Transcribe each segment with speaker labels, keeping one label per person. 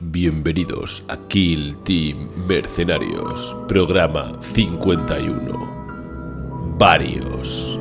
Speaker 1: Bienvenidos a Kill Team Mercenarios, programa 51. Varios.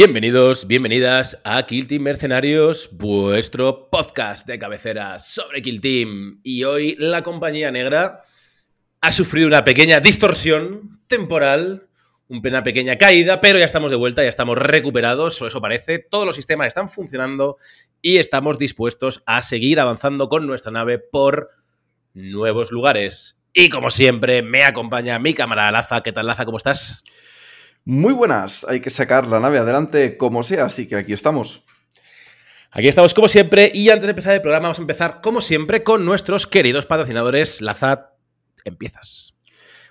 Speaker 1: Bienvenidos, bienvenidas a Kill Team Mercenarios, vuestro podcast de cabecera sobre Kill Team. Y hoy la compañía negra ha sufrido una pequeña distorsión temporal, una pequeña caída, pero ya estamos de vuelta, ya estamos recuperados, o eso parece. Todos los sistemas están funcionando y estamos dispuestos a seguir avanzando con nuestra nave por nuevos lugares. Y como siempre, me acompaña mi cámara Laza. ¿Qué tal, Laza? ¿Cómo estás?
Speaker 2: Muy buenas, hay que sacar la nave adelante como sea, así que aquí estamos.
Speaker 1: Aquí estamos como siempre y antes de empezar el programa vamos a empezar como siempre con nuestros queridos patrocinadores. Lazat, empiezas.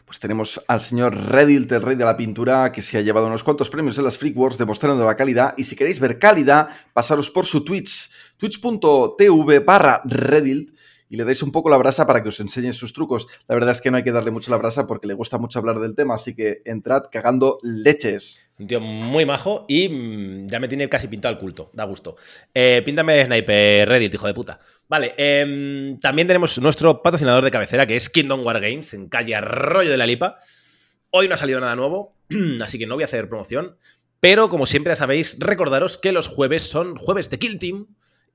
Speaker 2: Pues tenemos al señor Redilt, el rey de la pintura, que se ha llevado unos cuantos premios en las Freak Wars demostrando la calidad. Y si queréis ver calidad, pasaros por su Twitch, twitch.tv barra Redilt y le dais un poco la brasa para que os enseñe sus trucos. La verdad es que no hay que darle mucho la brasa porque le gusta mucho hablar del tema, así que entrad cagando leches.
Speaker 1: Un tío muy majo y mm, ya me tiene casi pintado el culto, da gusto. Eh, píntame Sniper Reddit, hijo de puta. Vale, em, también tenemos nuestro patrocinador de cabecera que es Kingdom War Games en calle Arroyo de la Lipa. Hoy no ha salido nada nuevo, así que no voy a hacer promoción. Pero como siempre sabéis, recordaros que los jueves son jueves de Kill Team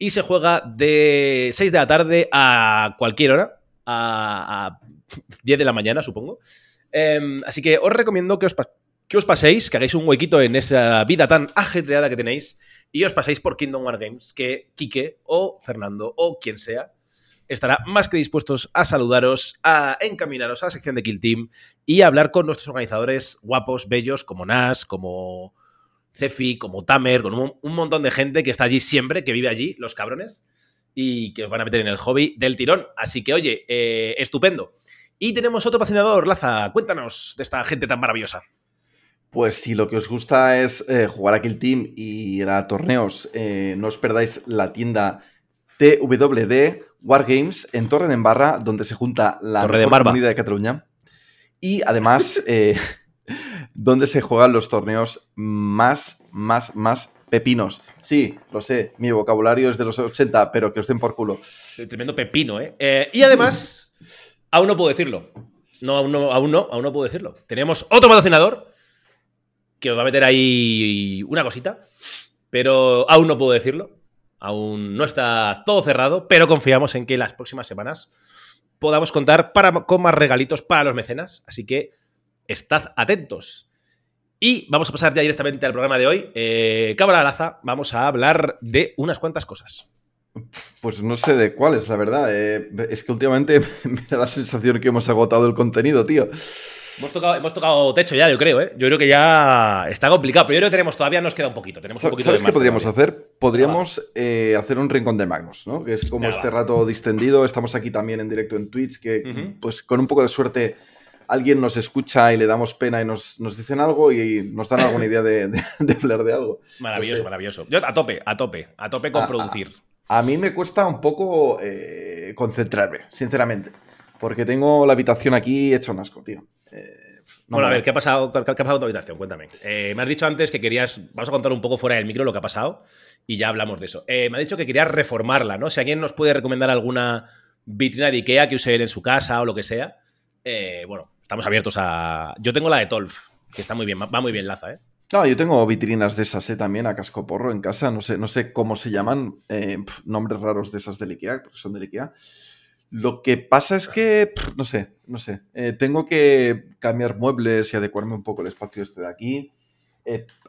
Speaker 1: y se juega de 6 de la tarde a cualquier hora, a, 10 de la mañana, supongo. Em, así que os recomiendo que os, que os paséis, que hagáis un huequito en esa vida tan ajetreada que tenéis y os paséis por Kingdom War Games, que Quique o Fernando o quien sea estará más que dispuestos a saludaros, a encaminaros a la sección de Kill Team y a hablar con nuestros organizadores guapos, bellos, como Nas, como Cefi, como Tamer, con un, montón de gente que está allí siempre, que vive allí, los cabrones, y que os van a meter en el hobby del tirón. Así que, oye, eh, estupendo. Y tenemos otro patrocinador, Laza, cuéntanos de esta gente tan maravillosa.
Speaker 2: Pues si lo que os gusta es eh, jugar aquí el team y ir a torneos, eh, no os perdáis la tienda TWD Wargames en Torre de Embarra, donde se junta la
Speaker 1: Torre de
Speaker 2: comunidad de Cataluña. Y además, donde se juegan los torneos más, más, más pepinos. Sí, lo sé, mi vocabulario es de los 80, pero que os den por culo.
Speaker 1: Tremendo pepino, ¿eh? ¿eh? y además, aún no puedo decirlo. No, aún no, aún no, aún no puedo decirlo. Tenemos otro patrocinador que os va a meter ahí una cosita, pero aún no puedo decirlo. Aún no está todo cerrado, pero confiamos en que las próximas semanas podamos contar para, con más regalitos para los mecenas. Así que estad atentos. Y vamos a pasar ya directamente al programa de hoy. Eh, Cabra Laza, vamos a hablar de unas cuantas cosas.
Speaker 2: Pues no sé de cuáles, la verdad. Eh, es que últimamente me da la sensación que hemos agotado el contenido, tío.
Speaker 1: Hemos tocado, hemos tocado techo ya, yo creo, ¿eh? Yo creo que ya está complicado, pero yo creo que tenemos, todavía nos queda un poquito. Tenemos un poquito
Speaker 2: ¿Sabes qué podríamos hacer? Podríamos eh, hacer un rincón de Magnus, ¿no? Que es como este rato distendido. Estamos aquí también en directo en Twitch, que pues con un poco de suerte alguien nos escucha y le damos pena y nos, dicen algo y nos dan alguna idea de, hablar de algo.
Speaker 1: Maravilloso, maravilloso. Yo a tope, a tope, a tope con producir.
Speaker 2: A, mí me cuesta un poco eh, concentrarme, sinceramente. Porque tengo la habitación aquí hecha un asco, tío.
Speaker 1: Eh, bueno, a ver, ¿qué ha pasado, qué, ha pasado en tu habitación? Cuéntame. Eh, me has dicho antes que querías. Vamos a contar un poco fuera del micro lo que ha pasado y ya hablamos de eso. me ha dicho que querías reformarla, ¿no? Si alguien nos puede recomendar alguna vitrina de Ikea que use él en su casa o lo que sea, bueno, estamos abiertos a. Yo tengo la de Tolf, que está muy bien, va muy bien Laza, ¿eh?
Speaker 2: No, yo tengo vitrinas de esas ¿eh? también a casco porro en casa, no sé, no sé cómo se llaman, eh, nombres raros de esas del IKEA, porque son del IKEA. Lo que pasa es que, no sé, no sé, eh, tengo que cambiar muebles y adecuarme un poco el espacio este de aquí,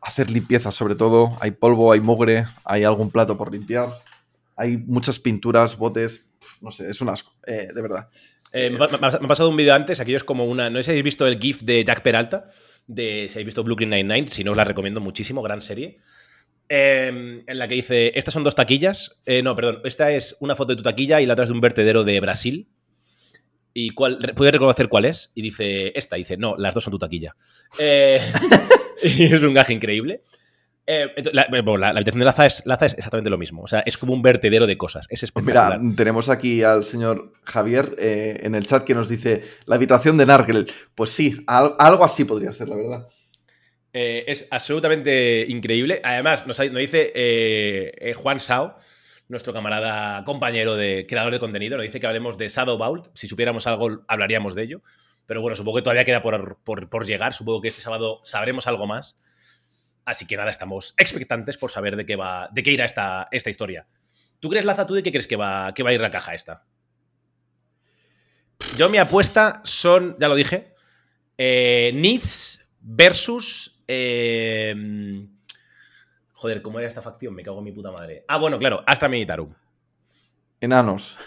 Speaker 2: hacer limpieza sobre todo, hay polvo, hay mugre, hay algún plato por limpiar. hay muchas pinturas, botes, no sé, es un asco, eh, de verdad.
Speaker 1: Eh, me, ha pasado un vídeo antes, aquello es como una. No sé si habéis visto el GIF de Jack Peralta, de si habéis visto Brooklyn Nine-Nine, si no os la recomiendo muchísimo, gran serie. Em, en la que dice: Estas son dos taquillas. Eh, no, perdón, esta es una foto de tu taquilla y la otra es de un vertedero de Brasil. ¿Y cuál, puedes reconocer cuál es? Y dice: Esta. dice: No, las dos son tu taquilla. y es un gaje increíble. Eh, la, habitación de Laza es, Laza es exactamente lo mismo. O sea, es como un vertedero de cosas. Es
Speaker 2: pues espectacular. Mira, tenemos aquí al señor Javier eh, en el chat que nos dice la habitación de Nargel. Pues sí, algo así podría ser, la verdad.
Speaker 1: Eh, es absolutamente increíble. Además, nos, dice Juan Sao, nuestro camarada compañero de creador de contenido, nos dice que hablemos de Shadow Vault. Si supiéramos algo, hablaríamos de ello. Pero bueno, supongo que todavía queda por, por llegar. Supongo que este sábado sabremos algo más. Así que nada, estamos expectantes por saber de qué va, de qué irá esta, esta historia. ¿Tú crees, Laza, tú de qué crees que va, que va a ir la caja esta? Yo mi apuesta son, ya lo dije, eh, versus... Eh, joder, ¿cómo era esta facción? Me cago en mi puta madre. Ah, bueno, claro, Astra Militarum.
Speaker 2: Enanos.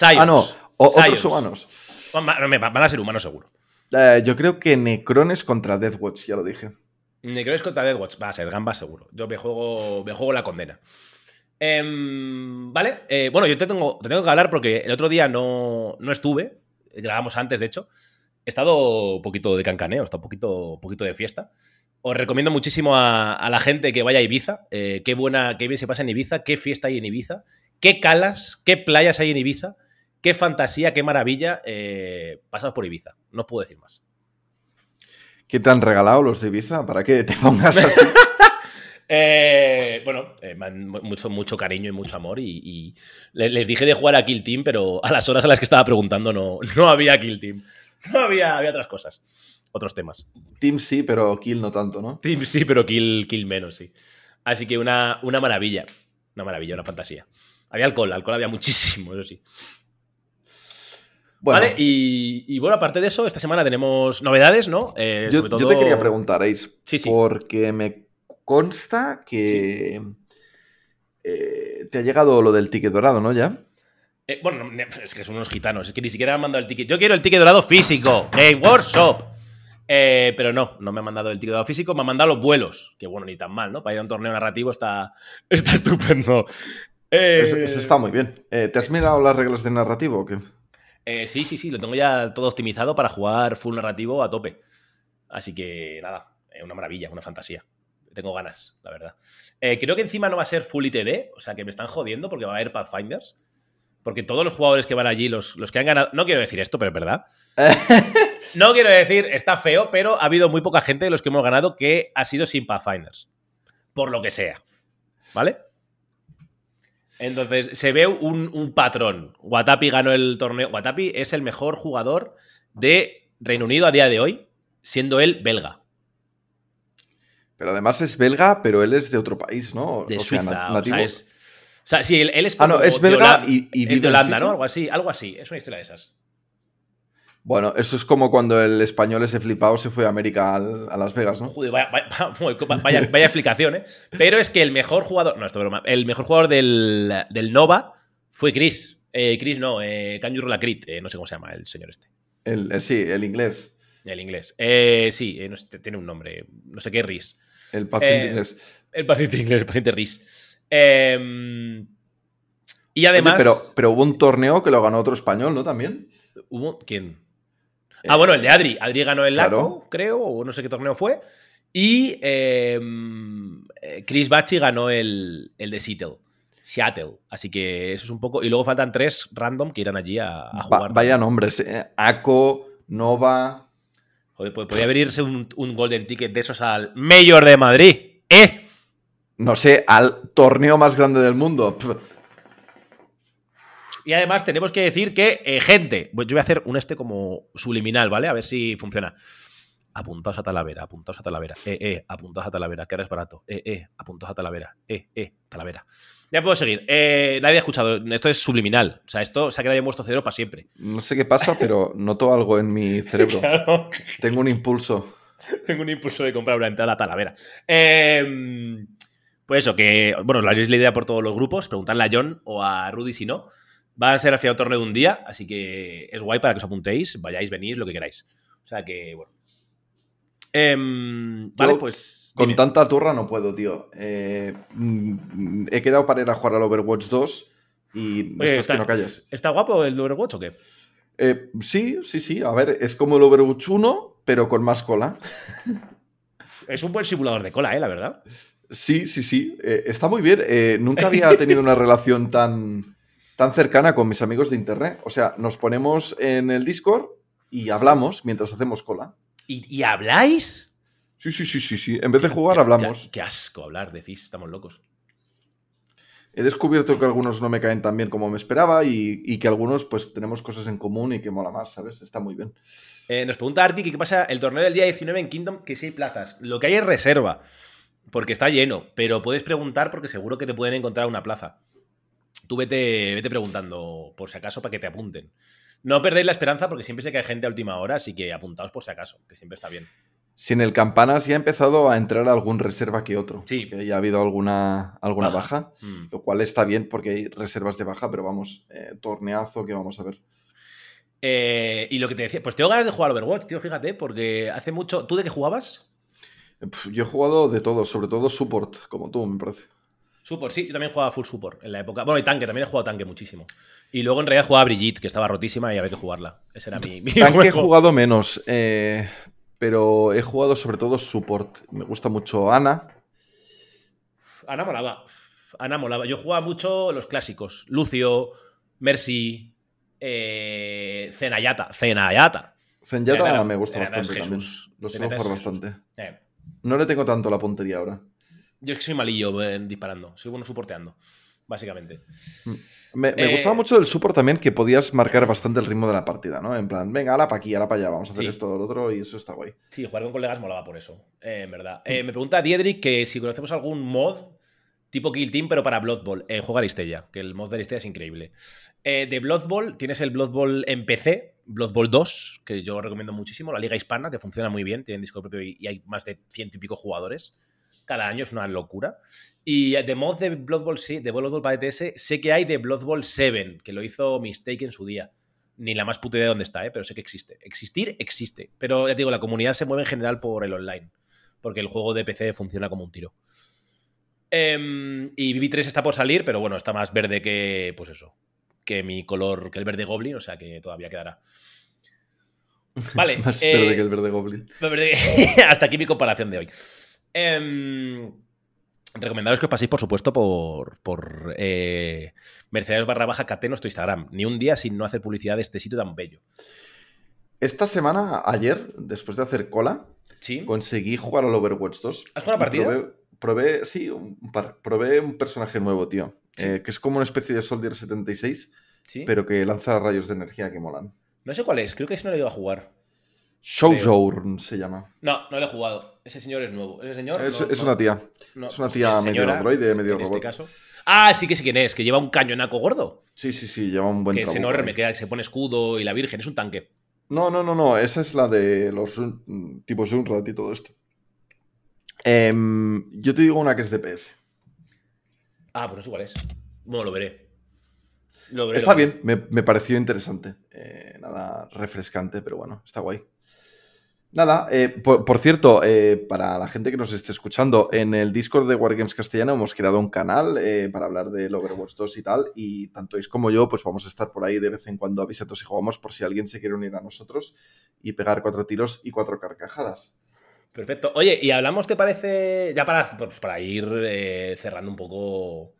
Speaker 2: Ah, no, otros humanos.
Speaker 1: Van, a ser humanos seguro.
Speaker 2: Eh, yo creo que Necrones contra Deathwatch, ya lo dije.
Speaker 1: Necrones contra Deathwatch. Va a ser Gamba seguro. Yo me juego, me juego la condena. Em, vale. Eh, bueno, yo te tengo, te tengo que hablar porque el otro día no, no estuve. Grabamos antes, de hecho. He estado un poquito de cancaneo, he estado un poquito, poquito de fiesta. Os recomiendo muchísimo a, la gente que vaya a Ibiza. Eh, qué buena, qué bien se pasa en Ibiza, qué fiesta hay en Ibiza, qué calas, qué playas hay en Ibiza, qué fantasía, qué maravilla. Eh, pasados por Ibiza. No os puedo decir más.
Speaker 2: ¿Qué te han regalado los de Ibiza? ¿Para que te pongas así?
Speaker 1: Eh, bueno, eh, mucho, mucho cariño y mucho amor. Y, les, dije de jugar a Kill Team, pero a las horas a las que estaba preguntando no, no había Kill Team. No había, había otras cosas, otros temas.
Speaker 2: Team sí, pero Kill no tanto, ¿no?
Speaker 1: Team sí, pero Kill, kill menos, sí. Así que una, una maravilla. Una maravilla, una fantasía. Había alcohol, alcohol había muchísimo, eso sí. Vale, y, bueno, aparte de eso, esta semana tenemos novedades, ¿no?
Speaker 2: Eh, yo, te quería preguntar, Ace, sí, sí. porque me consta que eh, te ha llegado lo del ticket dorado, ¿no? Ya.
Speaker 1: Eh, bueno, es que son unos gitanos, es que ni siquiera me han mandado el ticket. Yo quiero el ticket dorado físico, en Workshop. pero no, no me ha mandado el ticket dorado físico, me ha mandado los vuelos. Que bueno, ni tan mal, ¿no? Para ir a un torneo narrativo está, está estupendo.
Speaker 2: Eso, eso, está muy bien. ¿Te has mirado las reglas de narrativo o qué?
Speaker 1: Eh, sí, sí, sí, lo tengo ya todo optimizado para jugar full narrativo a tope. Así que nada, es una maravilla, una fantasía. Tengo ganas, la verdad. Eh, creo que encima no va a ser full ITD, o sea que me están jodiendo porque va a haber Pathfinders. Porque todos los jugadores que van allí, los, los que han ganado. No quiero decir esto, pero es verdad. no quiero decir, está feo, pero ha habido muy poca gente de los que hemos ganado que ha sido sin Pathfinders. Por lo que sea. ¿Vale? Entonces, se ve un, patrón. Watapi ganó el torneo. Watapi es el mejor jugador de Reino Unido a día de hoy, siendo él belga.
Speaker 2: Pero además es belga, pero él es de otro país, ¿no?
Speaker 1: De Suiza, o sea, es... O sea, sí, él, es
Speaker 2: Ah, no, es belga y, y
Speaker 1: de Holanda, ¿no? Algo así, algo así. Es una historia de esas.
Speaker 2: Bueno, eso es como cuando el español ese flipado se fue a América a Las Vegas, ¿no?
Speaker 1: Joder, vaya, explicación, ¿eh? Pero es que el mejor jugador. No, esto es broma. El mejor jugador del, Nova fue Chris. Eh, Chris no, eh, Kanjur Lacrit, eh, no sé cómo se llama el señor este.
Speaker 2: El, eh, sí, el inglés.
Speaker 1: El inglés. Sí, tiene un nombre. No sé qué, Riz.
Speaker 2: El paciente inglés.
Speaker 1: El paciente inglés, el paciente Riz. Em, y además.
Speaker 2: pero, pero hubo un torneo que lo ganó otro español, ¿no? También.
Speaker 1: ¿Hubo? ¿Quién? Ah, bueno, el de Adri. Adri ganó el LACO, creo, o no sé qué torneo fue. Y em, eh, Chris Bachi ganó el, el de Seattle. Seattle. Así que eso es un poco. Y luego faltan tres random que irán allí a, jugar.
Speaker 2: vaya nombres. Eh. Aco, Nova.
Speaker 1: Joder, pues podría abrirse un, un, Golden Ticket de esos al Mayor de Madrid. ¿Eh?
Speaker 2: No sé, al torneo más grande del mundo.
Speaker 1: Y además tenemos que decir que, eh, gente, pues yo voy a hacer un este como subliminal, ¿vale? A ver si funciona. Apuntaos a Talavera, apuntaos a Talavera, eh, eh, apuntaos a Talavera, que ahora es barato, eh, eh, apuntaos a Talavera, eh, eh, Talavera. Ya puedo seguir. Eh, nadie ha escuchado, esto es subliminal, o sea, esto se ha quedado en vuestro cerebro para siempre.
Speaker 2: No sé qué pasa, pero noto algo en mi cerebro. Tengo un impulso.
Speaker 1: Tengo un impulso de comprar una entrada a Talavera. Eh, Pues eso, que, bueno, lo haréis la idea por todos los grupos, preguntarle a John o a Rudy si no. Va a ser al final torneo de un día, así que es guay para que os apuntéis, vayáis, venís, lo que queráis. O sea que, bueno. Em, vale,
Speaker 2: Yo,
Speaker 1: pues.
Speaker 2: Con
Speaker 1: dime.
Speaker 2: tanta turra no puedo, tío. Eh, mm, he quedado para ir a jugar al Overwatch 2 y
Speaker 1: Oye,
Speaker 2: estás
Speaker 1: está-
Speaker 2: que no calles.
Speaker 1: ¿Está guapo el Overwatch o qué?
Speaker 2: Eh, sí, sí, sí. A ver, es como el Overwatch 1, pero con más cola.
Speaker 1: Es un buen simulador de cola, ¿eh? La verdad.
Speaker 2: Sí, sí, sí. eh, está muy bien. Nunca había tenido una relación tan, tan cercana con mis amigos de internet. O sea, nos ponemos en el Discord y hablamos mientras hacemos cola.
Speaker 1: ¿Y, y habláis?
Speaker 2: Sí, sí, sí, sí, sí. En vez de jugar,
Speaker 1: Qué-
Speaker 2: hablamos.
Speaker 1: Qué, qué asco hablar, decís, estamos locos.
Speaker 2: He descubierto que algunos no me caen tan bien como me esperaba y, y que algunos pues tenemos cosas en común y que mola más, ¿sabes? Está muy bien.
Speaker 1: Eh, nos pregunta Arti que qué pasa el torneo del día 19 en Kingdom, que sí hay plazas. Lo que hay es reserva, porque está lleno, pero puedes preguntar porque seguro que te pueden encontrar una plaza. Tú vete, vete preguntando por si acaso para que te apunten. No perdéis la esperanza porque siempre sé que hay gente a última hora, así que apuntaos por si acaso, que siempre está bien.
Speaker 2: Si en el Campanas ya ha empezado a entrar algún reserva que otro.
Speaker 1: Sí.
Speaker 2: Que ya ha habido alguna, alguna
Speaker 1: Baja.
Speaker 2: baja.
Speaker 1: Mm.
Speaker 2: Lo cual está bien porque hay reservas de baja, pero vamos, eh, torneazo que vamos a ver.
Speaker 1: Eh, y lo que te decía, pues tengo ganas de jugar Overwatch, tío, fíjate, porque hace mucho. ¿Tú de qué jugabas?
Speaker 2: Yo he jugado de todo, sobre todo support, como tú, me parece.
Speaker 1: Support, sí, yo también jugaba full support en la época. Bueno, y tanque, también he jugado tanque muchísimo. Y luego en realidad jugaba Brigitte, que estaba rotísima y había que jugarla. Ese era mi, mi
Speaker 2: Tanque he jugado menos, eh, pero he jugado sobre todo support. Me gusta mucho Ana.
Speaker 1: Ana molaba. Ana molaba. Yo jugaba mucho los clásicos. Lucio, Mercy, eh, Zenayata. Zenayata.
Speaker 2: Me gusta bastante también. Lo suelo jugar bastante.
Speaker 1: Eh,
Speaker 2: No le tengo tanto la puntería ahora.
Speaker 1: Yo es que soy malillo eh, disparando. Soy bueno soporteando, básicamente.
Speaker 2: Me, me
Speaker 1: Eh,
Speaker 2: gustaba mucho del support también que podías marcar bastante el ritmo de la partida, ¿no? En plan, venga, ahora para aquí, ahora para allá, vamos a hacer
Speaker 1: Sí.
Speaker 2: esto, lo otro, y eso está guay.
Speaker 1: Sí, jugar con colegas molaba por eso, eh, en verdad. Eh, me pregunta Diedric que si conocemos algún mod tipo Kill Team, pero para Blood Bowl. Juega Aristella, que el mod de Aristella es increíble. De Blood Bowl, tienes el Blood Bowl en PC, Blood Bowl 2, que yo recomiendo muchísimo, la Liga Hispana, que funciona muy bien, tienen disco propio y, y hay más de ciento y pico jugadores. Cada año es una locura. Y eh, de mod de Blood Bowl, sí, de Blood Bowl para ETS, sé que hay de Blood Bowl 7, que lo hizo Mistake en su día. Ni la más puta idea de dónde está, ¿eh? pero sé que existe. Existir, existe. Pero ya te digo, la comunidad se mueve en general por el online. Porque el juego de PC funciona como un tiro. Em, y BB3 está por salir, pero bueno, está más verde que, pues eso, que mi color, que el verde Goblin, o sea que todavía quedará. Vale.
Speaker 2: Más
Speaker 1: eh,
Speaker 2: verde que el verde goblin.
Speaker 1: Hasta aquí mi comparación de hoy. Em, recomendaros que os paséis, por supuesto, por, por eh, Mercedes barra baja KT, nuestro Instagram. Ni un día sin no hacer publicidad de este sitio tan bello.
Speaker 2: Esta semana, ayer, después de hacer cola,
Speaker 1: ¿Sí?
Speaker 2: conseguí jugar al Overwatch 2.
Speaker 1: ¿Has jugado una partida?
Speaker 2: Probé, probé- sí, un par. Probé un personaje nuevo, tío.
Speaker 1: Sí.
Speaker 2: eh, que es como una especie de Soldier 76,
Speaker 1: ¿Sí?
Speaker 2: pero que lanza rayos de energía que molan.
Speaker 1: No sé cuál es, creo que ese no lo iba a jugar.
Speaker 2: Showjourn se llama.
Speaker 1: No, no lo he jugado. Ese señor es nuevo. Ese señor.
Speaker 2: Es,
Speaker 1: no-
Speaker 2: es
Speaker 1: no-
Speaker 2: una tía.
Speaker 1: no-
Speaker 2: es una tía medio androide, medio
Speaker 1: en este
Speaker 2: robot.
Speaker 1: caso. Ah, sí que sé quién es, que lleva un cañonaco gordo.
Speaker 2: Sí, sí, sí, lleva un buen
Speaker 1: que es
Speaker 2: trabuco
Speaker 1: enorme,
Speaker 2: ahí.
Speaker 1: que se pone escudo y la virgen, es un tanque.
Speaker 2: No, no, no, no. Esa es la de los tipos de Unrat y todo esto. Em, yo te digo una que es de PS.
Speaker 1: Ah, pues no sé cuál es. Bueno, lo veré. Lo veré,
Speaker 2: Está
Speaker 1: lo veré.
Speaker 2: bien, me, me pareció interesante. Eh, nada refrescante, pero bueno, está guay. Nada, eh, por, cierto, eh, para la gente que nos esté escuchando, en el Discord de Wargames Castellano hemos creado un canal eh, para hablar del Overwatch 2 y tal, y tanto Is como yo, pues vamos a estar por ahí de vez en cuando avisados y jugamos por si alguien se quiere unir a nosotros y pegar cuatro tiros y cuatro carcajadas.
Speaker 1: Perfecto. Oye, y hablamos, ¿te parece? Ya para, pues, para ir cerrando un poco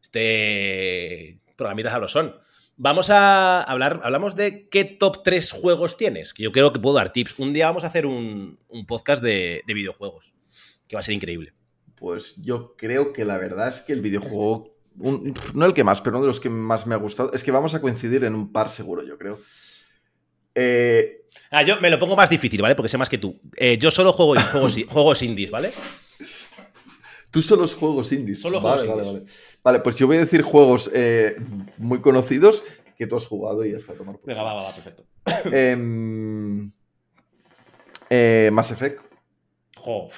Speaker 1: este programita sabrosón. Vamos a hablar, hablamos de qué top 3 juegos tienes, que yo creo que puedo dar tips. Un día vamos a hacer un, un podcast de, de videojuegos, que va a ser increíble.
Speaker 2: Pues yo creo que la verdad es que el videojuego, un- no el que más, pero uno de los que más me ha gustado, es que vamos a coincidir en un par seguro, yo creo. Eh,
Speaker 1: Ah, yo me lo pongo más difícil, ¿vale? Porque sé más que tú. Eh, yo solo juego juegos, juegos indies, ¿vale?
Speaker 2: Tú solo los juegos indies.
Speaker 1: Solo
Speaker 2: vale,
Speaker 1: juegos
Speaker 2: vale,
Speaker 1: indies.
Speaker 2: vale. Vale, pues yo voy a decir juegos eh, muy conocidos que tú has jugado y ya está a tomar por
Speaker 1: Venga, va, va, va, perfecto.
Speaker 2: Em, eh, Mass Effect.
Speaker 1: Jo.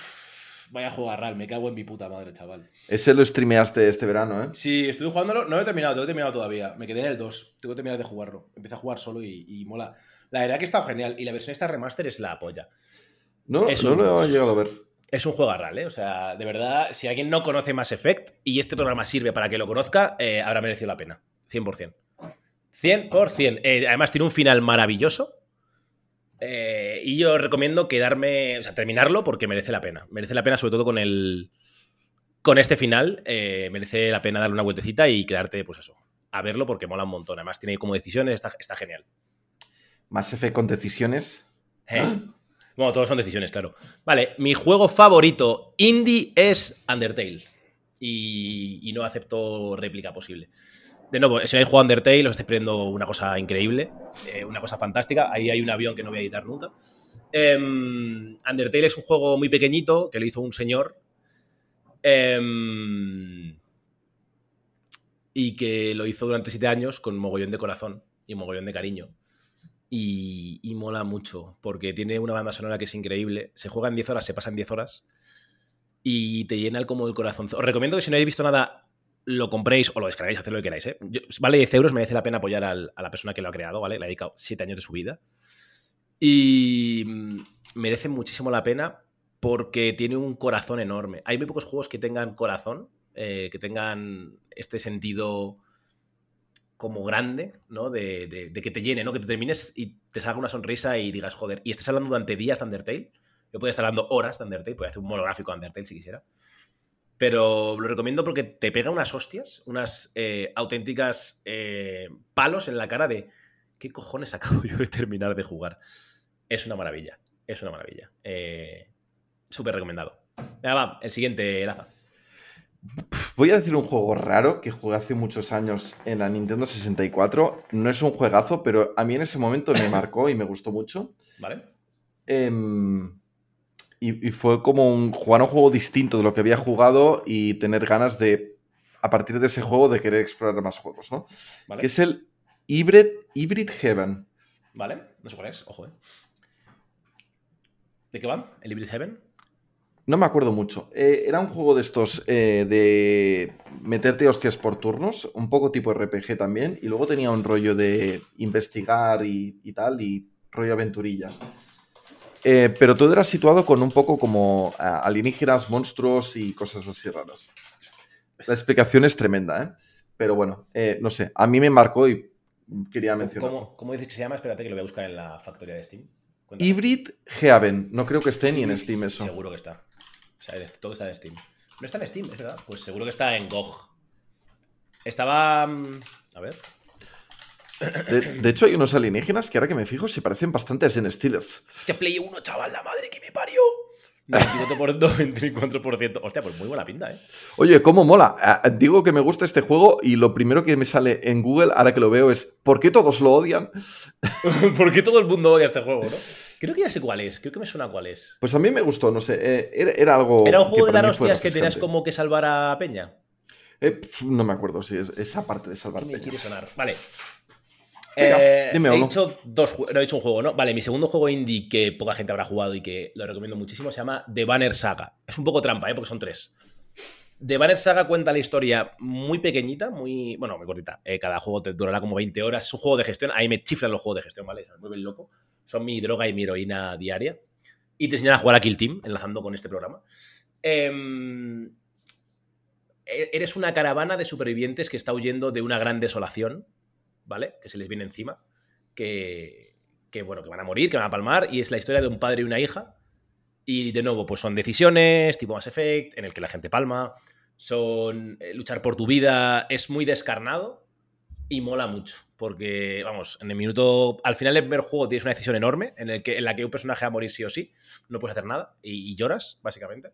Speaker 1: Vaya jugar real, me cago en mi puta madre, chaval.
Speaker 2: Ese lo streameaste este verano, ¿eh?
Speaker 1: Sí, estuve jugándolo, no lo he terminado, tengo terminado todavía. Me quedé en el 2, tengo que terminar de jugarlo. Empecé a jugar solo y, mola. La verdad que está genial. Y la versión esta remaster es la polla.
Speaker 2: No, no lo he llegado a ver.
Speaker 1: Es un juego real, ¿eh? O sea, de verdad, si alguien no conoce Mass Effect y este programa sirve para que lo conozca, eh, habrá merecido la pena. 100%. 100%. Eh, además, tiene un final maravilloso. Eh, y yo recomiendo quedarme, o sea, terminarlo porque merece la pena. Merece la pena, sobre todo con el. Con este final, eh, merece la pena darle una vueltecita y quedarte, pues eso, a verlo porque mola un montón. Además, tiene como decisiones, está, está genial.
Speaker 2: Más F con decisiones.
Speaker 1: Bueno, todos son decisiones, claro. Vale, mi juego favorito indie es Undertale. Y, no acepto réplica posible de nuevo, si habéis jugado Undertale, os estáis perdiendo una cosa increíble, eh, una cosa fantástica. Ahí hay un avión que no voy a editar nunca. Em, Undertale es un juego muy pequeñito que lo hizo un señor. Em, y que lo hizo durante siete años con mogollón de corazón y mogollón de cariño. Y, mola mucho, porque tiene una banda sonora que es increíble. Se juega en 10 horas, se pasa en 10 horas. Y te llena el, como el corazón. Os recomiendo que si no habéis visto nada lo compréis o lo descargáis, haced lo que queráis. ¿eh? vale 10 euros, merece la pena apoyar a la persona que lo ha creado, ¿vale? Le ha dedicado 7 años de su vida. Y mm, merece muchísimo la pena porque tiene un corazón enorme. Hay muy pocos juegos que tengan corazón, eh, que tengan este sentido como grande, ¿no? De, que te llene, ¿no? Que te termines y te salga una sonrisa y digas, joder, y estés hablando durante días de Undertale. Yo podría estar hablando horas de Undertale, podría hacer un monográfico de Undertale si quisiera. Pero lo recomiendo porque te pega unas hostias, unas eh, auténticas eh, palos en la cara de ¿qué cojones acabo yo de terminar de jugar? Es una maravilla, es una maravilla. Eh, Súper recomendado. Ya va, el siguiente, Laza.
Speaker 2: Voy a decir un juego raro que jugué hace muchos años en la Nintendo 64. No es un juegazo, pero a mí en ese momento me marcó y me gustó mucho.
Speaker 1: Vale.
Speaker 2: Eh, y, fue como un, jugar un juego distinto de lo que había jugado y tener ganas de, a partir de ese juego, de querer explorar más juegos, ¿no? Que es el Hybrid, Hybrid Heaven.
Speaker 1: Vale, no sé cuál es, ojo, ¿eh? ¿De qué va? ¿El Hybrid Heaven?
Speaker 2: No me acuerdo mucho. Eh, era un juego de estos eh, de meterte hostias por turnos, un poco tipo RPG también, y luego tenía un rollo de investigar y, y tal, y rollo aventurillas. Eh, pero todo era situado con un poco como alienígenas, monstruos y cosas así raras. La explicación es tremenda, ¿eh? Pero bueno, eh, no sé, a mí me marcó y quería mencionar.
Speaker 1: ¿Cómo, ¿Cómo, dices que se llama? Espérate que lo voy a buscar en la factoría de Steam.
Speaker 2: Hybrid Heaven. No creo que esté ni en Steam eso.
Speaker 1: Seguro que está. O sea, todo está en Steam. No está en Steam, es verdad. Pues seguro que está en GOG. Estaba. Mm, a ver.
Speaker 2: De, hecho, hay unos alienígenas que ahora que me fijo se parecen bastante a Zen Steelers.
Speaker 1: Hostia, Play 1, chaval, la madre que me parió. 24%. Hostia, pues muy buena pinta, ¿eh?
Speaker 2: Oye, ¿cómo mola? Ah, digo que me gusta este juego y lo primero que me sale en Google, ahora que lo veo, es ¿por qué todos lo odian?
Speaker 1: ¿Por qué todo el mundo odia este juego, no? Creo que ya sé cuál es, creo que me suena cuál es.
Speaker 2: Pues a mí me gustó, no sé, eh, era, algo...
Speaker 1: ¿Era un juego de dar hostias que tenías como que salvar a Peña?
Speaker 2: Eh, no me acuerdo si es esa parte de salvar
Speaker 1: Me quiere sonar. Vale, eh, he dicho dos no he dicho un juego, ¿no? Vale, mi segundo juego indie que poca gente habrá jugado y que lo recomiendo muchísimo se llama The Banner Saga. Es un poco trampa, ¿eh? Porque son tres. The Banner Saga cuenta la historia muy pequeñita, muy. Bueno, muy cortita. Eh, cada juego te durará como 20 horas. Es un juego de gestión. Ahí me chiflan los juegos de gestión, ¿vale? Se me vuelven loco. Son mi droga y mi heroína diaria. Y te enseñan a jugar a Kill Team, enlazando con este programa. Em, e-, eres una caravana de supervivientes que está huyendo de una gran desolación ¿vale? Que se les viene encima, que, bueno, que van a morir, que van a palmar, y es la historia de un padre y una hija. Y de nuevo, pues son decisiones, tipo Mass Effect, en el que la gente palma, son eh, luchar por tu vida, es muy descarnado y mola mucho. Porque, vamos, en el minuto. Al final del primer juego tienes una decisión enorme en, el que, en la que un personaje va a morir sí o sí, no puedes hacer nada y, lloras, básicamente.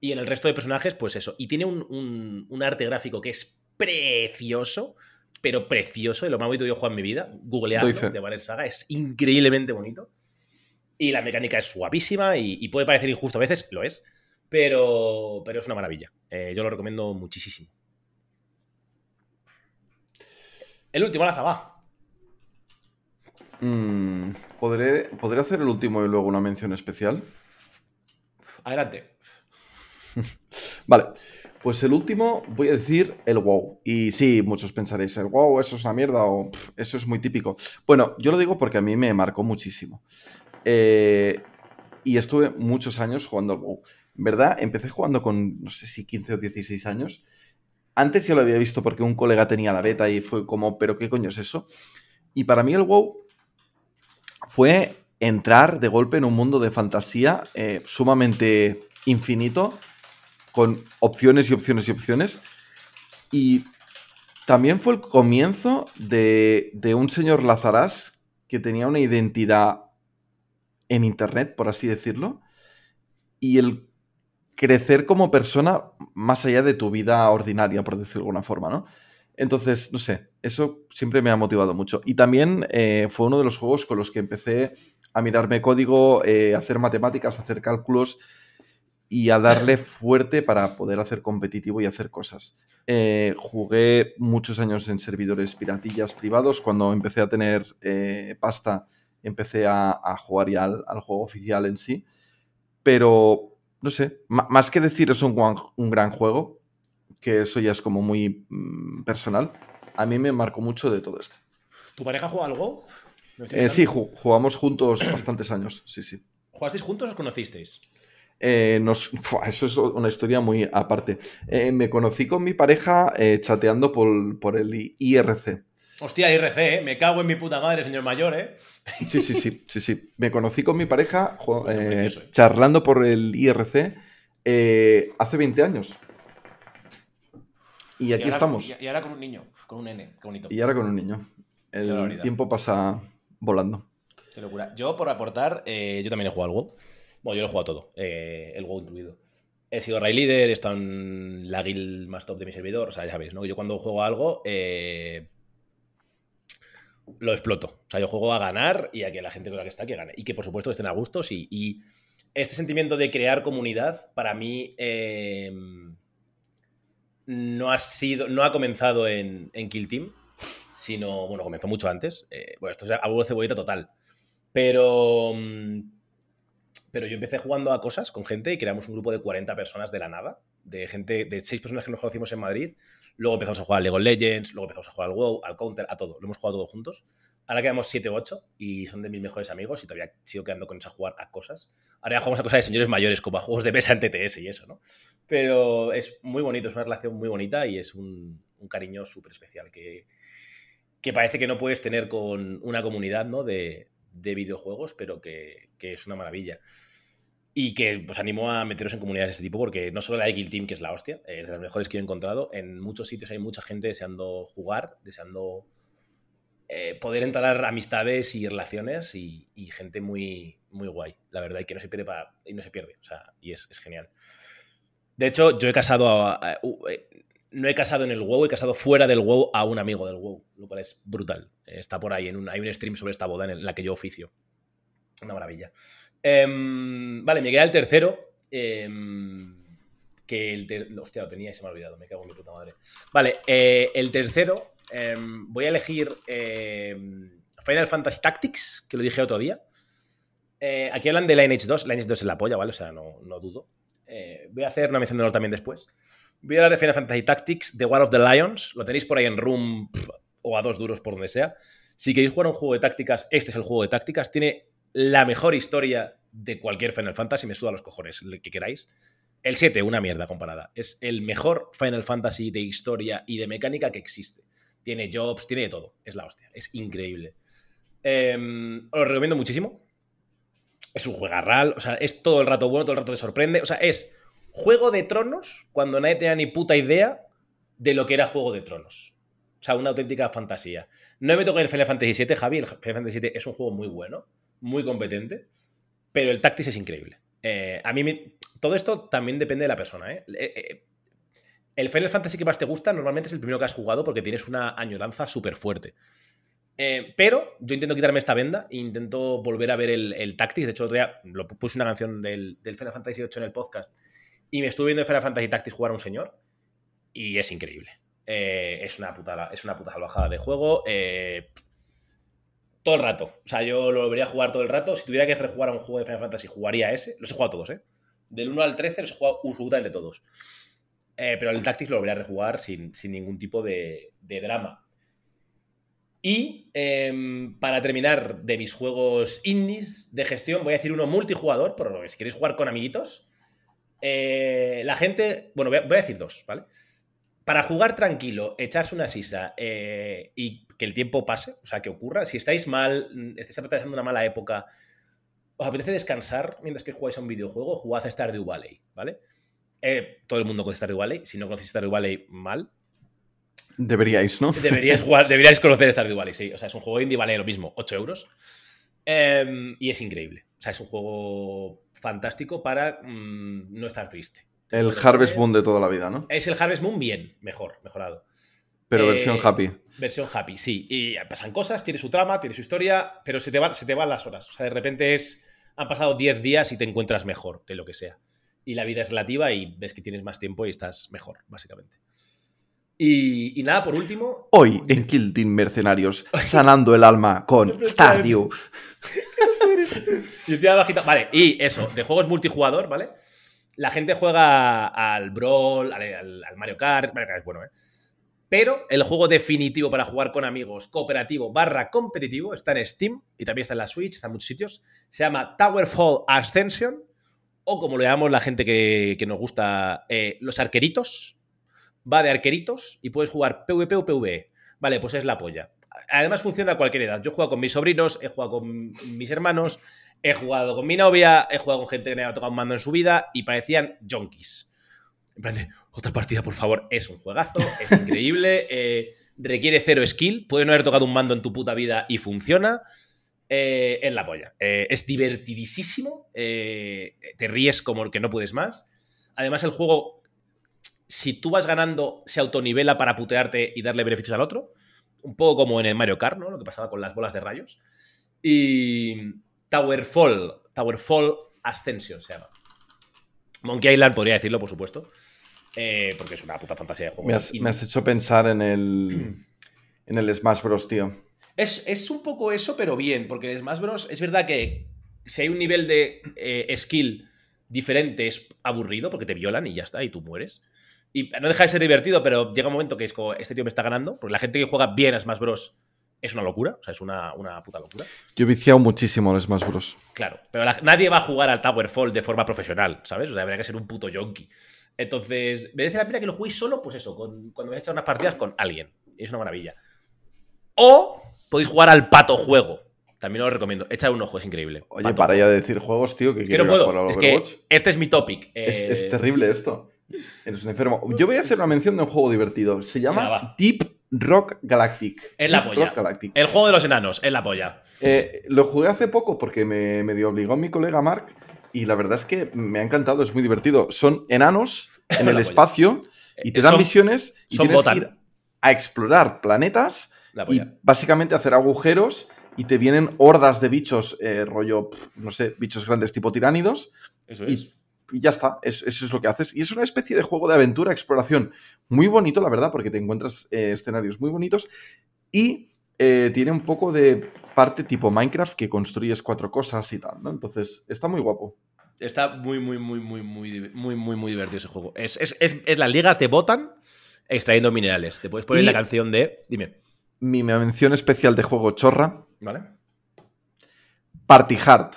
Speaker 1: Y en el resto de personajes, pues eso. Y tiene un, un arte gráfico que es precioso pero precioso, y lo más bonito que yo he jugado en mi vida, googleando de Banner Saga, es increíblemente bonito. Y la mecánica es guapísima y, puede parecer injusto a veces, lo es, pero, pero es una maravilla. Eh, yo lo recomiendo muchísimo. El último, la va.
Speaker 2: Mm, ¿podré, ¿Podré hacer el último y luego una mención especial?
Speaker 1: Adelante.
Speaker 2: vale. Pues el último, voy a decir el WoW. Y sí, muchos pensaréis, el WoW, eso es una mierda o eso es muy típico. Bueno, yo lo digo porque a mí me marcó muchísimo. Eh, y estuve muchos años jugando al WoW. ¿Verdad? Empecé jugando con, no sé si 15 o 16 años. Antes ya lo había visto porque un colega tenía la beta y fue como, ¿pero qué coño es eso? Y para mí el WoW fue entrar de golpe en un mundo de fantasía eh, sumamente infinito, con opciones y opciones y opciones. Y también fue el comienzo de, de un señor Lazarás que tenía una identidad en Internet, por así decirlo, y el crecer como persona más allá de tu vida ordinaria, por decirlo de alguna forma, ¿no? Entonces, no sé, eso siempre me ha motivado mucho. Y también eh, fue uno de los juegos con los que empecé a mirarme código, eh, hacer matemáticas, hacer cálculos y a darle fuerte para poder hacer competitivo y hacer cosas. Eh, jugué muchos años en servidores piratillas privados. Cuando empecé a tener pasta, empecé a, jugar ya al, juego oficial en sí. Pero, no sé, más que decir es un, un gran juego, que eso ya es como muy mm, personal, a mí me marcó mucho de todo esto.
Speaker 1: ¿Tu pareja juega algo?
Speaker 2: Eh, sí, jugamos juntos bastantes años, sí, sí.
Speaker 1: ¿Jugasteis juntos o os conocisteis?
Speaker 2: Eh, eso es una historia muy aparte. Eh, me conocí con mi pareja chateando por, por, el IRC.
Speaker 1: Hostia, IRC, ¿eh? Me cago en mi puta madre, señor mayor, ¿eh?
Speaker 2: Sí, sí, sí, sí, sí. Me conocí con mi pareja charlando por el IRC hace 20 años. Y aquí estamos.
Speaker 1: Y, ahora con un niño, con un nene, qué bonito.
Speaker 2: Y ahora con un niño. El tiempo pasa volando.
Speaker 1: Qué locura. Yo, por aportar, eh, yo también he jugado al WoW. Bueno, yo lo he jugado todo, eh, el WoW incluido. He sido Ray Leader, he estado en la guild más top de mi servidor, o sea, ya sabéis, ¿no? Yo cuando juego algo, eh, lo exploto. O sea, yo juego a ganar y a que la gente con la que está que gane. Y que por supuesto estén a gustos y, y este sentimiento de crear comunidad, para mí no ha sido, no ha comenzado en, Kill Team, sino, bueno, comenzó mucho antes. Eh, bueno, esto es abuelo de cebollita total. Pero, mm, pero yo empecé jugando a cosas con gente y creamos un grupo de 40 personas de la nada, de gente, de 6 personas que nos conocimos en Madrid. Luego empezamos a jugar a Lego Legends, luego empezamos a jugar al WoW, al Counter, a todo. Lo hemos jugado todo juntos. Ahora quedamos 7 o 8 y son de mis mejores amigos y todavía sigo quedando con esa jugar a cosas. Ahora ya jugamos a cosas de señores mayores, como a juegos de mesa en TTS y eso, ¿no? Pero es muy bonito, es una relación muy bonita y es un, cariño súper especial que, que parece que no puedes tener con una comunidad ¿no? de, de videojuegos, pero que, que, es una maravilla. Y que os pues, animo a meteros en comunidades de este tipo, porque no solo la de Team, que es la hostia, es de las mejores que he encontrado, en muchos sitios hay mucha gente deseando jugar, deseando eh, poder entrar amistades y relaciones y, gente muy, muy guay, la verdad, y que no se pierde para, y no se pierde, o sea, y es, genial. De hecho, yo he casado a, eh, no he casado en el WoW, he casado fuera del WoW a un amigo del WoW, lo cual es brutal. Está por ahí, en hay un stream sobre esta boda en la que yo oficio. Una maravilla. Em, vale, me queda el tercero. Em, que el hostia, lo tenía y se me ha olvidado, me cago en mi puta madre. Vale, eh, el tercero Em, voy a elegir em, Final Fantasy Tactics, que lo dije otro día. Eh, aquí hablan de Lineage 2. Lineage 2 es la polla, ¿vale? O sea, no, dudo. Eh, voy a hacer una mención de honor también después. Voy a hablar de Final Fantasy Tactics, The War of the Lions. Lo tenéis por ahí en Room o a dos duros por donde sea. Si queréis jugar un juego de tácticas, este es el juego de tácticas. Tiene la mejor historia de cualquier Final Fantasy. Me suda los cojones, el que queráis. El 7, una mierda comparada. Es el mejor Final Fantasy de historia y de mecánica que existe tiene jobs, tiene de todo. Es la hostia, es increíble. Em, os lo recomiendo muchísimo. Es un juegarral, o sea, es todo el rato bueno, todo el rato te sorprende. O sea, es Juego de Tronos cuando nadie tenía ni puta idea de lo que era Juego de Tronos. O sea, una auténtica fantasía. No me toca el Final Fantasy VII, Javi. El Final Fantasy VII es un juego muy bueno, muy competente, pero el Tactics es increíble. Eh, a mí todo esto también depende de la persona. ¿eh? eh, el Final Fantasy que más te gusta normalmente es el primero que has jugado porque tienes una añoranza súper fuerte. Eh, pero yo intento quitarme esta venda e intento volver a ver el, Tactics. De hecho, otro día lo puse una canción del, Final Fantasy VIII en el podcast y me estuve viendo el Final Fantasy Tactics jugar a un señor y es increíble. Es, una puta, es una puta salvajada de juego. Todo el rato. O sea, yo lo volvería a jugar todo el rato. Si tuviera que rejugar a un juego de Final Fantasy, jugaría ese. Los he jugado todos, ¿eh? Del 1 al 13 los he jugado absolutamente todos. Eh, pero el Tactics lo voy a rejugar sin, sin ningún tipo de, de drama. Y em, para terminar de mis juegos indies de gestión, voy a decir uno multijugador, pero si queréis jugar con amiguitos. Eh, la gente, bueno, voy a, voy a, decir dos, ¿vale? Para jugar tranquilo, echarse una sisa eh, y que el tiempo pase, o sea, que ocurra. Si estáis mal, estáis atravesando una mala época, os apetece descansar mientras que jugáis a un videojuego, jugad a Stardew Valley, ¿vale? Eh, todo el mundo conoce Stardew Valley. Si no conocéis Stardew Valley, mal.
Speaker 2: Deberíais, ¿no?
Speaker 1: Deberíais, jugar, deberíais conocer Stardew Valley, sí. O sea, es un juego indie, vale lo mismo, 8 euros. Eh, y es increíble. O sea, es un juego fantástico para mmm, no estar triste.
Speaker 2: El Harvest Moon de toda la vida, ¿no?
Speaker 1: Es el Harvest Moon bien, mejor, mejorado.
Speaker 2: Pero eh, versión happy.
Speaker 1: Versión happy, sí. Y pasan cosas, tiene su trama, tiene su historia, pero se te, va, se te van las horas. O sea, de repente es. Han pasado 10 días y te encuentras mejor de lo que sea. Y la vida es relativa y ves que tienes más tiempo y estás mejor, básicamente. Y, y, nada, por último.
Speaker 2: Hoy en Kill Team Mercenarios, sanando el alma con Stardew.
Speaker 1: y bajita. Vale, y eso, de juegos multijugador, ¿vale? La gente juega al Brawl, al, al Mario Kart. Mario Kart es bueno, ¿eh? Pero el juego definitivo para jugar con amigos, cooperativo barra competitivo, está en Steam y también está en la Switch, está en muchos sitios. Se llama Towerfall Ascension, o como le llamamos la gente que, que nos gusta, eh, los arqueritos. Va de arqueritos y puedes jugar PvP o PvE. Vale, pues es la polla. Además funciona a cualquier edad. Yo he jugado con mis sobrinos, he jugado con mis hermanos, he jugado con mi novia, he jugado con gente que me ha tocado un mando en su vida y parecían junkies. En plan de, otra partida, por favor. Es un juegazo, es increíble, eh, requiere cero skill, puede no haber tocado un mando en tu puta vida y funciona. Eh, es la polla. Eh, es divertidísimo, te ríes como que no puedes más. Además, el juego, si tú vas ganando, se autonivela para putearte y darle beneficios al otro. Un poco como en el Mario Kart, ¿no? Lo que pasaba con las bolas de rayos. Y Towerfall, Towerfall Ascension se llama. Monkey Island podría decirlo, por supuesto. Eh, porque es una puta fantasía de juego.
Speaker 2: Me has, me has hecho pensar en el, en el Smash Bros, tío.
Speaker 1: Es, es, un poco eso, pero bien, porque el Smash Bros es verdad que si hay un nivel de eh, skill diferente es aburrido porque te violan y ya está, y tú mueres. Y no deja de ser divertido, pero llega un momento que es como, este tío me está ganando, porque la gente que juega bien a Smash Bros es una locura, o sea, es una, una puta locura.
Speaker 2: Yo he viciado muchísimo al Smash Bros.
Speaker 1: Claro, pero la, nadie va a jugar al Towerfall de forma profesional, ¿sabes? O sea, habría que ser un puto yonki. Entonces, merece la pena que lo juguéis solo, pues eso, con, cuando vais a echar unas partidas con alguien. Es una maravilla. O podéis jugar al pato juego. También os lo recomiendo. Echa un ojo, es increíble.
Speaker 2: Oye,
Speaker 1: pato
Speaker 2: para ya de decir juegos, tío, que
Speaker 1: es que no puedo. Es que este es mi topic.
Speaker 2: Es, eh... es terrible esto. Eres un enfermo. Yo voy a hacer una mención de un juego divertido. Se llama Deep Rock Galactic.
Speaker 1: Es la polla. El juego de los enanos, es la polla.
Speaker 2: Eh, lo jugué hace poco porque me medio obligó mi colega Mark y la verdad es que me ha encantado, es muy divertido. Son enanos en el espacio y te dan son, misiones y tienes botan. que ir a explorar planetas y básicamente hacer agujeros y te vienen hordas de bichos, eh, rollo, no sé, bichos grandes tipo tiránidos.
Speaker 1: Eso es.
Speaker 2: Y, y ya está, eso, eso, es lo que haces. Y es una especie de juego de aventura, exploración muy bonito, la verdad, porque te encuentras eh, escenarios muy bonitos y eh, tiene un poco de parte tipo Minecraft que construyes cuatro cosas y tal, ¿no? Entonces, está muy guapo.
Speaker 1: Está muy, muy, muy, muy, muy, muy, muy, muy divertido ese juego. Es, es, es, es las ligas de botan extrayendo minerales. Te puedes poner y la canción de. Dime.
Speaker 2: Mi mención especial de juego chorra.
Speaker 1: Vale.
Speaker 2: Party Hard.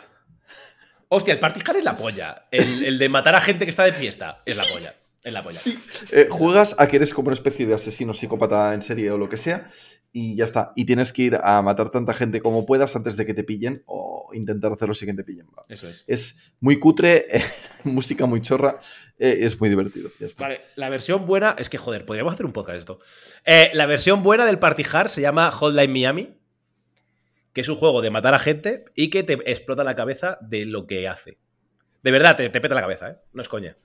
Speaker 1: Hostia, el Party Hard es la polla. El, el, de matar a gente que está de fiesta es la polla. Es la polla.
Speaker 2: Sí. Eh, juegas a que eres como una especie de asesino psicópata en serie o lo que sea. Y ya está. Y tienes que ir a matar tanta gente como puedas antes de que te pillen o intentar hacerlo sin que te pillen.
Speaker 1: ¿vale? Eso es.
Speaker 2: Es muy cutre, eh, música muy chorra, eh, es muy divertido.
Speaker 1: Vale, la versión buena, es que joder, podríamos hacer un podcast de esto. Eh, la versión buena del Party Hard se llama Hotline Miami, que es un juego de matar a gente y que te explota la cabeza de lo que hace. De verdad, te, te peta la cabeza, ¿eh? No es coña.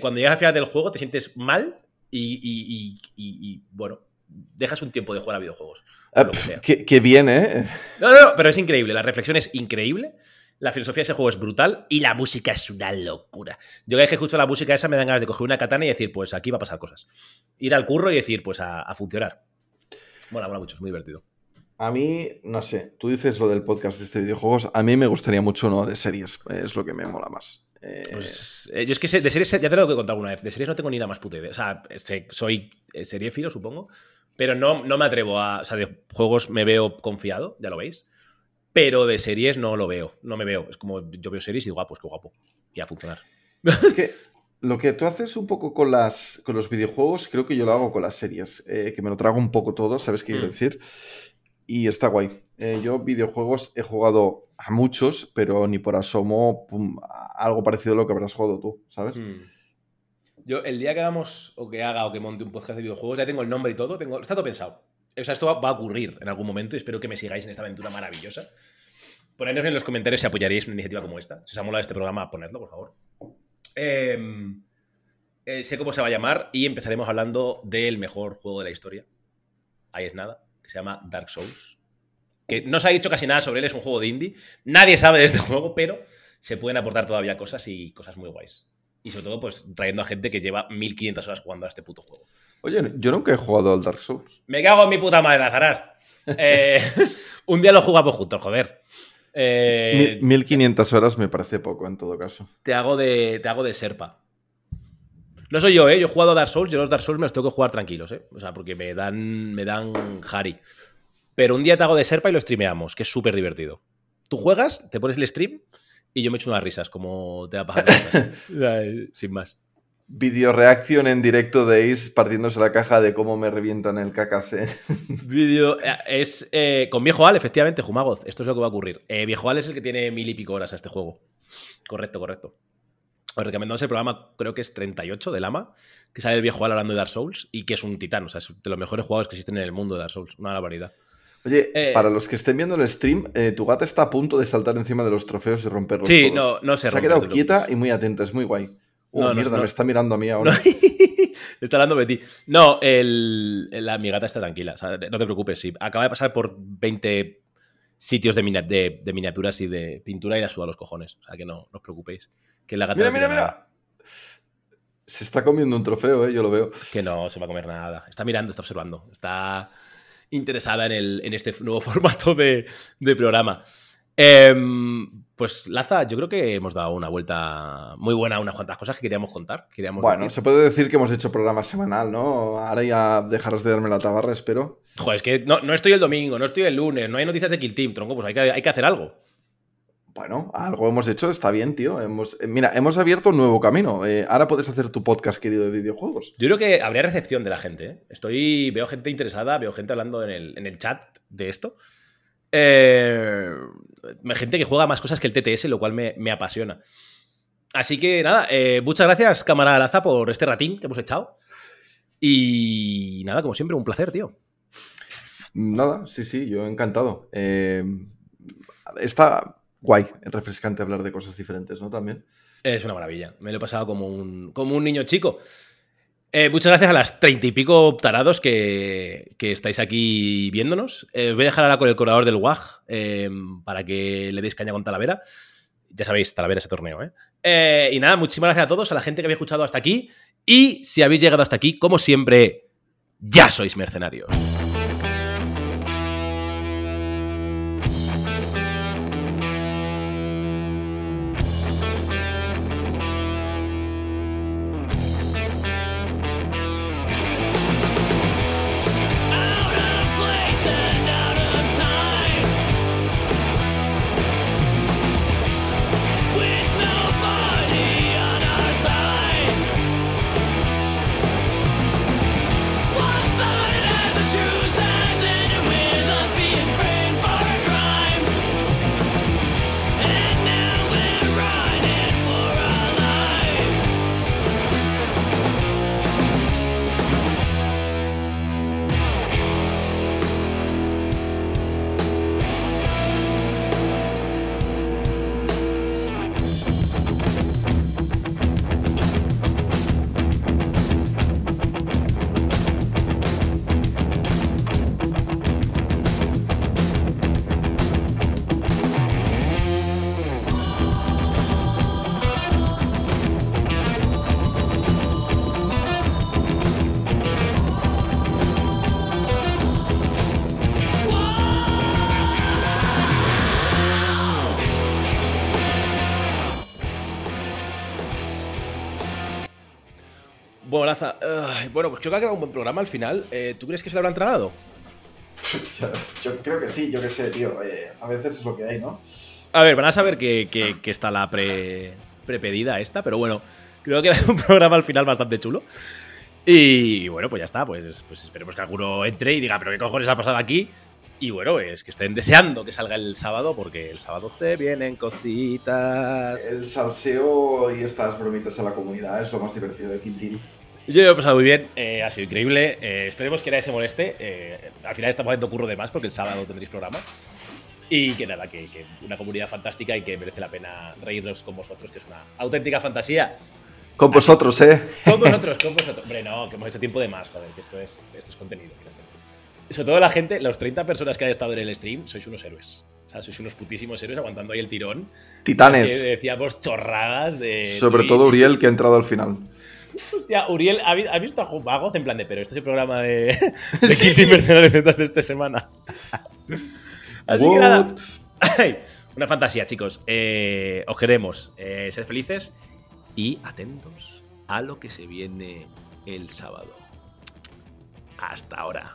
Speaker 1: cuando llegas al final del juego te sientes mal y, y, y, y bueno, dejas un tiempo de jugar a videojuegos.
Speaker 2: Ah, qué, qué, bien, ¿eh?
Speaker 1: No, no, no, pero es increíble. La reflexión es increíble. La filosofía de ese juego es brutal y la música es una locura. Yo cada vez que escucho la música esa me dan ganas de coger una katana y decir, pues aquí va a pasar cosas. Ir al curro y decir, pues a, a funcionar. Mola, mola mucho, es muy divertido.
Speaker 2: A mí, no sé, tú dices lo del podcast de este videojuegos, a mí me gustaría mucho uno de series, es lo que me mola más. Eh,
Speaker 1: Pues, eh, yo es que de series ya te lo he contado alguna vez. De series no tengo ni la más puta idea. O sea, sé- soy eh, seriéfilo, supongo. Pero no, no me atrevo a. O sea, de juegos me veo confiado, ya lo veis. Pero de series no lo veo. No me veo. Es como yo veo series y digo, ah, pues qué guapo. Y a funcionar.
Speaker 2: Es que lo que tú haces un poco con, las, con los videojuegos, creo que yo lo hago con las series, eh, que me lo trago un poco todo, ¿sabes qué quiero
Speaker 1: Mm.
Speaker 2: decir? Y está guay. Eh, yo videojuegos he jugado a muchos, pero ni por asomo pum, algo parecido a lo que habrás jugado tú, ¿sabes?
Speaker 1: Mm. Yo, el día que hagamos o que haga o que monte un podcast de videojuegos, ya tengo el nombre y todo, tengo, está todo pensado. O sea, esto va, a ocurrir en algún momento y espero que me sigáis en esta aventura maravillosa. Ponednos en los comentarios si apoyaríais una iniciativa como esta. Si os ha molado este programa, ponedlo, por favor. Em, eh, sé cómo se va a llamar y empezaremos hablando del mejor juego de la historia. Ahí es nada, que se llama Dark Souls. Que no se ha dicho casi nada sobre él, es un juego de indie. Nadie sabe de este juego, pero se pueden aportar todavía cosas y cosas muy guays. Y sobre todo, pues trayendo a gente que lleva 1500 horas jugando a este puto juego.
Speaker 2: Oye, yo nunca he jugado al Dark Souls.
Speaker 1: Me cago en mi puta madre, Lazarast. Eh, un día lo jugamos juntos, joder. Eh,
Speaker 2: Mi- 1500 horas me parece poco en todo caso.
Speaker 1: te, hago de, te hago de serpa. No soy yo, ¿eh? Yo he jugado a Dark Souls, yo los Dark Souls me los tengo que jugar tranquilos, ¿eh? O sea, porque me dan, me dan Harry. Pero un día te hago de serpa y lo streameamos, que es súper divertido. Tú juegas, te pones el stream y yo me echo unas risas, como te va a pasar. Sin más.
Speaker 2: Video reaction en directo de Ace partiéndose la caja de cómo me revientan el cacas. ¿eh?
Speaker 1: Vídeo eh, es eh, con Viejo Al, efectivamente, Jumagoz. Esto es lo que va a ocurrir. Eh, Viejo Al es el que tiene mil y pico horas a este juego. Correcto, correcto. Os recomendamos el programa, creo que es 38 de Lama, que sale el Viejo Al hablando de Dark Souls y que es un titán. O sea, es de los mejores jugadores que existen en el mundo de Dark Souls. Una barbaridad.
Speaker 2: Oye,
Speaker 1: Eh.
Speaker 2: para los que estén viendo el stream, eh, tu gata está a punto de saltar encima de los trofeos y romperlos
Speaker 1: Sí,
Speaker 2: todos.
Speaker 1: no, no se
Speaker 2: Se ha quedado
Speaker 1: no
Speaker 2: quieta y muy atenta, es muy guay. Oh,
Speaker 1: No, no,
Speaker 2: mierda,
Speaker 1: no.
Speaker 2: me está mirando a mí
Speaker 1: No,
Speaker 2: ahora.
Speaker 1: está hablando de ti. No, el, la, mi gata está tranquila. o sea, no te preocupes. Sí. Acaba de pasar por 20 sitios de, mina- de- de miniaturas y de pintura y la suda los cojones. O sea que no, no os preocupéis. Que la gata
Speaker 2: Mira,
Speaker 1: no
Speaker 2: mira,
Speaker 1: nada.
Speaker 2: mira. Se está comiendo un trofeo, eh, yo lo veo.
Speaker 1: Que no se va a comer nada. Está mirando, está observando. Está interesada en, el, en este nuevo formato de, de programa. Em, pues, Laza, yo creo que hemos dado una vuelta muy buena a unas cuantas cosas que queríamos contar. Queríamos
Speaker 2: Bueno,
Speaker 1: decir.
Speaker 2: se puede decir que hemos hecho programa semanal, ¿no? Ahora ya dejarás de darme la tabarra, espero.
Speaker 1: Joder, es que no, no estoy el domingo, no estoy el lunes, no hay noticias de Kill Team, tronco, pues hay que, hay que hacer algo.
Speaker 2: Bueno, algo hemos hecho, está bien, tío. Hemos, eh, mira, hemos abierto un nuevo camino. Eh, ahora puedes hacer tu podcast, querido, de videojuegos.
Speaker 1: Yo creo que habría recepción de la gente. ¿eh? Estoy, veo gente interesada, veo gente hablando en el, en el chat de esto. Eh, gente que juega más cosas que el TTS, lo cual me, me apasiona. Así que nada, muchas gracias, cámara Laza, por este ratín que hemos echado. Y nada, como siempre, un placer, tío.
Speaker 2: Nada, sí, sí, yo encantado. Está guay, refrescante hablar de cosas diferentes, ¿no? También.
Speaker 1: Es una maravilla. Me lo he pasado como un, como un niño chico. Eh, muchas gracias a las treinta y pico tarados que, que estáis aquí viéndonos. Eh, os voy a dejar ahora con el cobrador del WAG eh, para que le deis caña con Talavera. Ya sabéis, Talavera ese torneo, ¿eh? Y nada, muchísimas gracias a todos, a la gente que habéis escuchado hasta aquí. Y si habéis llegado hasta aquí, como siempre, ya sois mercenarios. Ay, bueno, pues creo que ha quedado un buen programa al final. Eh, ¿Tú crees que se lo habrán tragado?
Speaker 2: Yo, yo creo que sí, yo qué sé, tío. eh, a veces es lo que hay, ¿no?
Speaker 1: A ver, van a saber que, que- que está la pre, prepedida esta, pero bueno, creo que era un programa al final bastante chulo. Y bueno, pues ya está, pues, pues esperemos que alguno entre y diga, pero qué cojones ha pasado aquí. Y bueno, es que estén deseando que salga el sábado, porque el sábado se vienen cositas.
Speaker 2: El salseo y estas bromitas a la comunidad es lo más divertido de Quintín.
Speaker 1: Yo lo he pasado muy bien, eh, ha sido increíble. eh, esperemos que nadie se moleste. eh, al final estamos haciendo curro de más porque el sábado tendréis programa. Y que nada, que, que una comunidad fantástica y que merece la pena reírnos con vosotros, que es una auténtica fantasía.
Speaker 2: Con vosotros, ¿eh?
Speaker 1: Con vosotros, con vosotros. Hombre, no, que hemos hecho tiempo de más, joder, que esto es, esto es contenido. Sobre todo la gente, los 30 personas que han estado en el stream, sois unos héroes. O sea, sois unos putísimos héroes aguantando ahí el tirón. Que
Speaker 2: Titanes.
Speaker 1: decíamos chorradas de.
Speaker 2: Sobre
Speaker 1: Twitch.
Speaker 2: todo Uriel, que ha entrado al final.
Speaker 1: Hostia, Uriel, ¿ha, vi- ha visto a Jumagos en plan de, pero este es el programa de, de 15 mercenarios de esta semana? Así que nada. Ay, Una fantasía, chicos. Eh, os queremos. Eh, sed felices y atentos a lo que se viene el sábado. Hasta ahora.